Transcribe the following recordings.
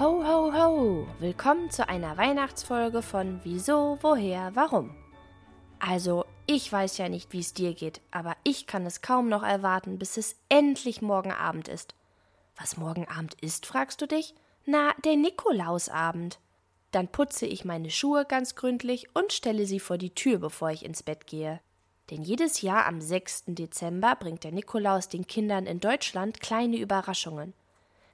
Ho, ho, ho! Willkommen zu einer Weihnachtsfolge von Wieso, Woher, Warum. Also, ich weiß ja nicht, wie es dir geht, aber ich kann es kaum noch erwarten, bis es endlich morgen Abend ist. Was morgen Abend ist, fragst du dich? Na, der Nikolausabend. Dann putze ich meine Schuhe ganz gründlich und stelle sie vor die Tür, bevor ich ins Bett gehe. Denn jedes Jahr am 6. Dezember bringt der Nikolaus den Kindern in Deutschland kleine Überraschungen.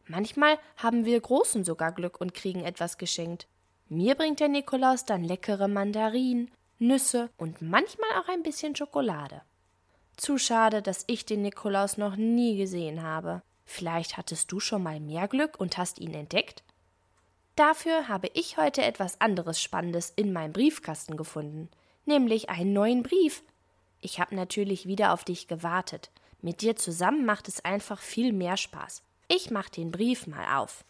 Manchmal haben wir Großen sogar Glück und kriegen etwas geschenkt. Mir bringt der Nikolaus dann leckere Mandarinen, Nüsse und manchmal auch ein bisschen Schokolade. Zu schade, dass ich den Nikolaus noch nie gesehen habe. Vielleicht hattest du schon mal mehr Glück und hast ihn entdeckt? Dafür habe ich heute etwas anderes Spannendes in meinem Briefkasten gefunden, nämlich einen neuen Brief. Ich habe natürlich wieder auf dich gewartet. Mit dir zusammen macht es einfach viel mehr Spaß. Ich mach den Brief mal auf.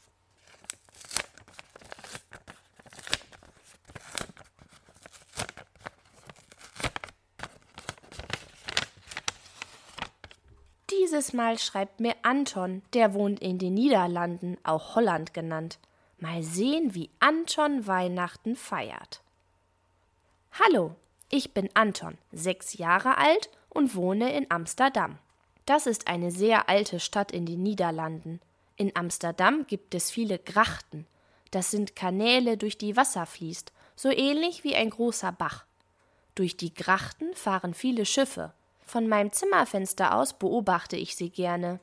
Dieses Mal schreibt mir Anton, der wohnt in den Niederlanden, auch Holland genannt. Mal sehen, wie Anton Weihnachten feiert. Hallo, ich bin Anton, sechs Jahre alt und wohne in Amsterdam. Das ist eine sehr alte Stadt in den Niederlanden. In Amsterdam gibt es viele Grachten. Das sind Kanäle, durch die Wasser fließt, so ähnlich wie ein großer Bach. Durch die Grachten fahren viele Schiffe. Von meinem Zimmerfenster aus beobachte ich sie gerne.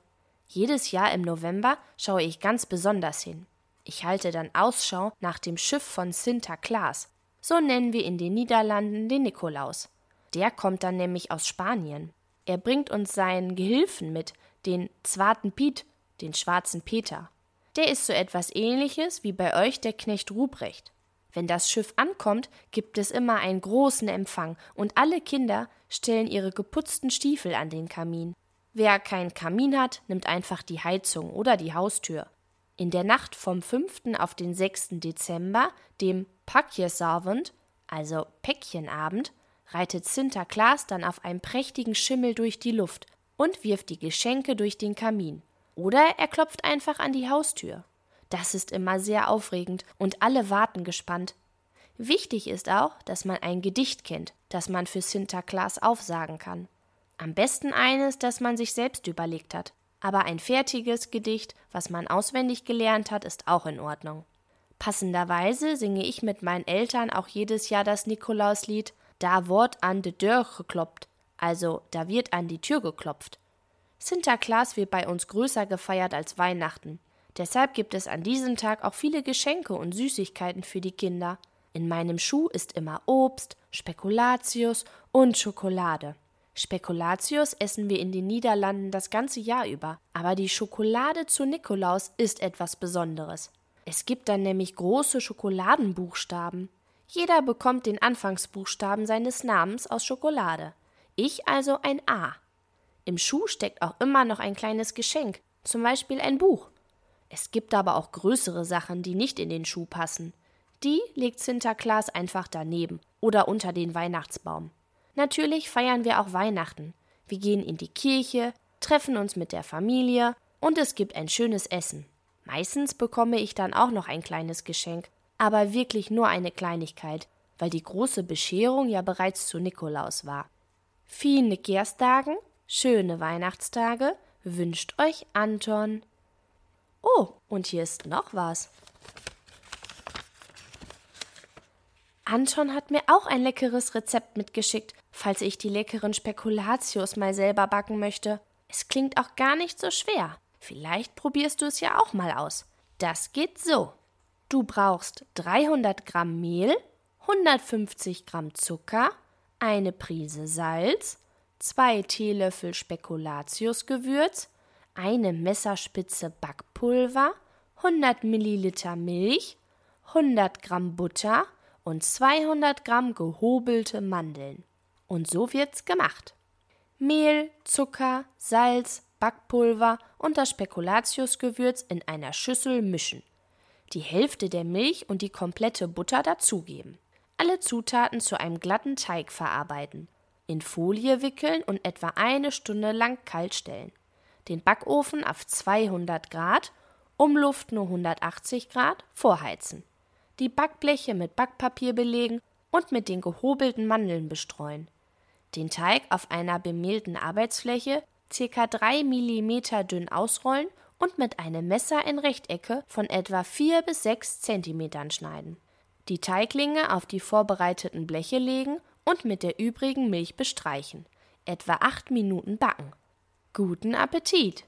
Jedes Jahr im November schaue ich ganz besonders hin. Ich halte dann Ausschau nach dem Schiff von Sinterklaas. So nennen wir in den Niederlanden den Nikolaus. Der kommt dann nämlich aus Spanien. Er bringt uns seinen Gehilfen mit, den Zwarten Piet, den schwarzen Peter. Der ist so etwas ähnliches wie bei euch der Knecht Ruprecht. Wenn das Schiff ankommt, gibt es immer einen großen Empfang und alle Kinder stellen ihre geputzten Stiefel an den Kamin. Wer keinen Kamin hat, nimmt einfach die Heizung oder die Haustür. In der Nacht vom 5. auf den 6. Dezember, dem Pakjesavond, also Päckchenabend, reitet Sinterklaas dann auf einem prächtigen Schimmel durch die Luft und wirft die Geschenke durch den Kamin. Oder er klopft einfach an die Haustür. Das ist immer sehr aufregend und alle warten gespannt. Wichtig ist auch, dass man ein Gedicht kennt, das man für Sinterklaas aufsagen kann. Am besten eines, das man sich selbst überlegt hat. Aber ein fertiges Gedicht, was man auswendig gelernt hat, ist auch in Ordnung. Passenderweise singe ich mit meinen Eltern auch jedes Jahr das Nikolauslied da wird an de Deur gekloppt, also da wird an die Tür geklopft. Sinterklaas wird bei uns größer gefeiert als Weihnachten. Deshalb gibt es an diesem Tag auch viele Geschenke und Süßigkeiten für die Kinder. In meinem Schuh ist immer Obst, Spekulatius und Schokolade. Spekulatius essen wir in den Niederlanden das ganze Jahr über, aber die Schokolade zu Nikolaus ist etwas Besonderes. Es gibt dann nämlich große Schokoladenbuchstaben. Jeder bekommt den Anfangsbuchstaben seines Namens aus Schokolade. Ich also ein A. Im Schuh steckt auch immer noch ein kleines Geschenk, zum Beispiel ein Buch. Es gibt aber auch größere Sachen, die nicht in den Schuh passen. Die legt Sinterklaas einfach daneben oder unter den Weihnachtsbaum. Natürlich feiern wir auch Weihnachten. Wir gehen in die Kirche, treffen uns mit der Familie und es gibt ein schönes Essen. Meistens bekomme ich dann auch noch ein kleines Geschenk, aber wirklich nur eine Kleinigkeit, weil die große Bescherung ja bereits zu Nikolaus war. Viele Gerstagen, schöne Weihnachtstage wünscht euch Anton. Oh, und hier ist noch was. Anton hat mir auch ein leckeres Rezept mitgeschickt, falls ich die leckeren Spekulatius mal selber backen möchte. Es klingt auch gar nicht so schwer. Vielleicht probierst du es ja auch mal aus. Das geht so. Du brauchst 300 Gramm Mehl, 150 Gramm Zucker, eine Prise Salz, zwei Teelöffel Spekulatiusgewürz, eine Messerspitze Backpulver, 100 Milliliter Milch, 100 Gramm Butter und 200 Gramm gehobelte Mandeln. Und so wird's gemacht. Mehl, Zucker, Salz, Backpulver und das Spekulatiusgewürz in einer Schüssel mischen die Hälfte der Milch und die komplette Butter dazugeben. Alle Zutaten zu einem glatten Teig verarbeiten, in Folie wickeln und etwa eine Stunde lang kalt stellen. Den Backofen auf 200 Grad Umluft nur 180 Grad, vorheizen. Die Backbleche mit Backpapier belegen und mit den gehobelten Mandeln bestreuen. Den Teig auf einer bemehlten Arbeitsfläche ca. 3 mm dünn ausrollen und mit einem Messer in Rechtecke von etwa 4 bis 6 cm schneiden. Die Teiglinge auf die vorbereiteten Bleche legen und mit der übrigen Milch bestreichen. Etwa 8 Minuten backen. Guten Appetit!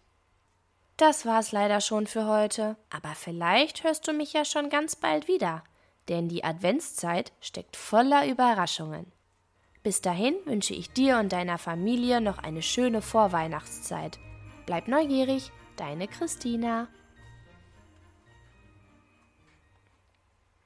Das war's leider schon für heute, aber vielleicht hörst du mich ja schon ganz bald wieder, denn die Adventszeit steckt voller Überraschungen. Bis dahin wünsche ich dir und deiner Familie noch eine schöne Vorweihnachtszeit. Bleib neugierig, deine Christina.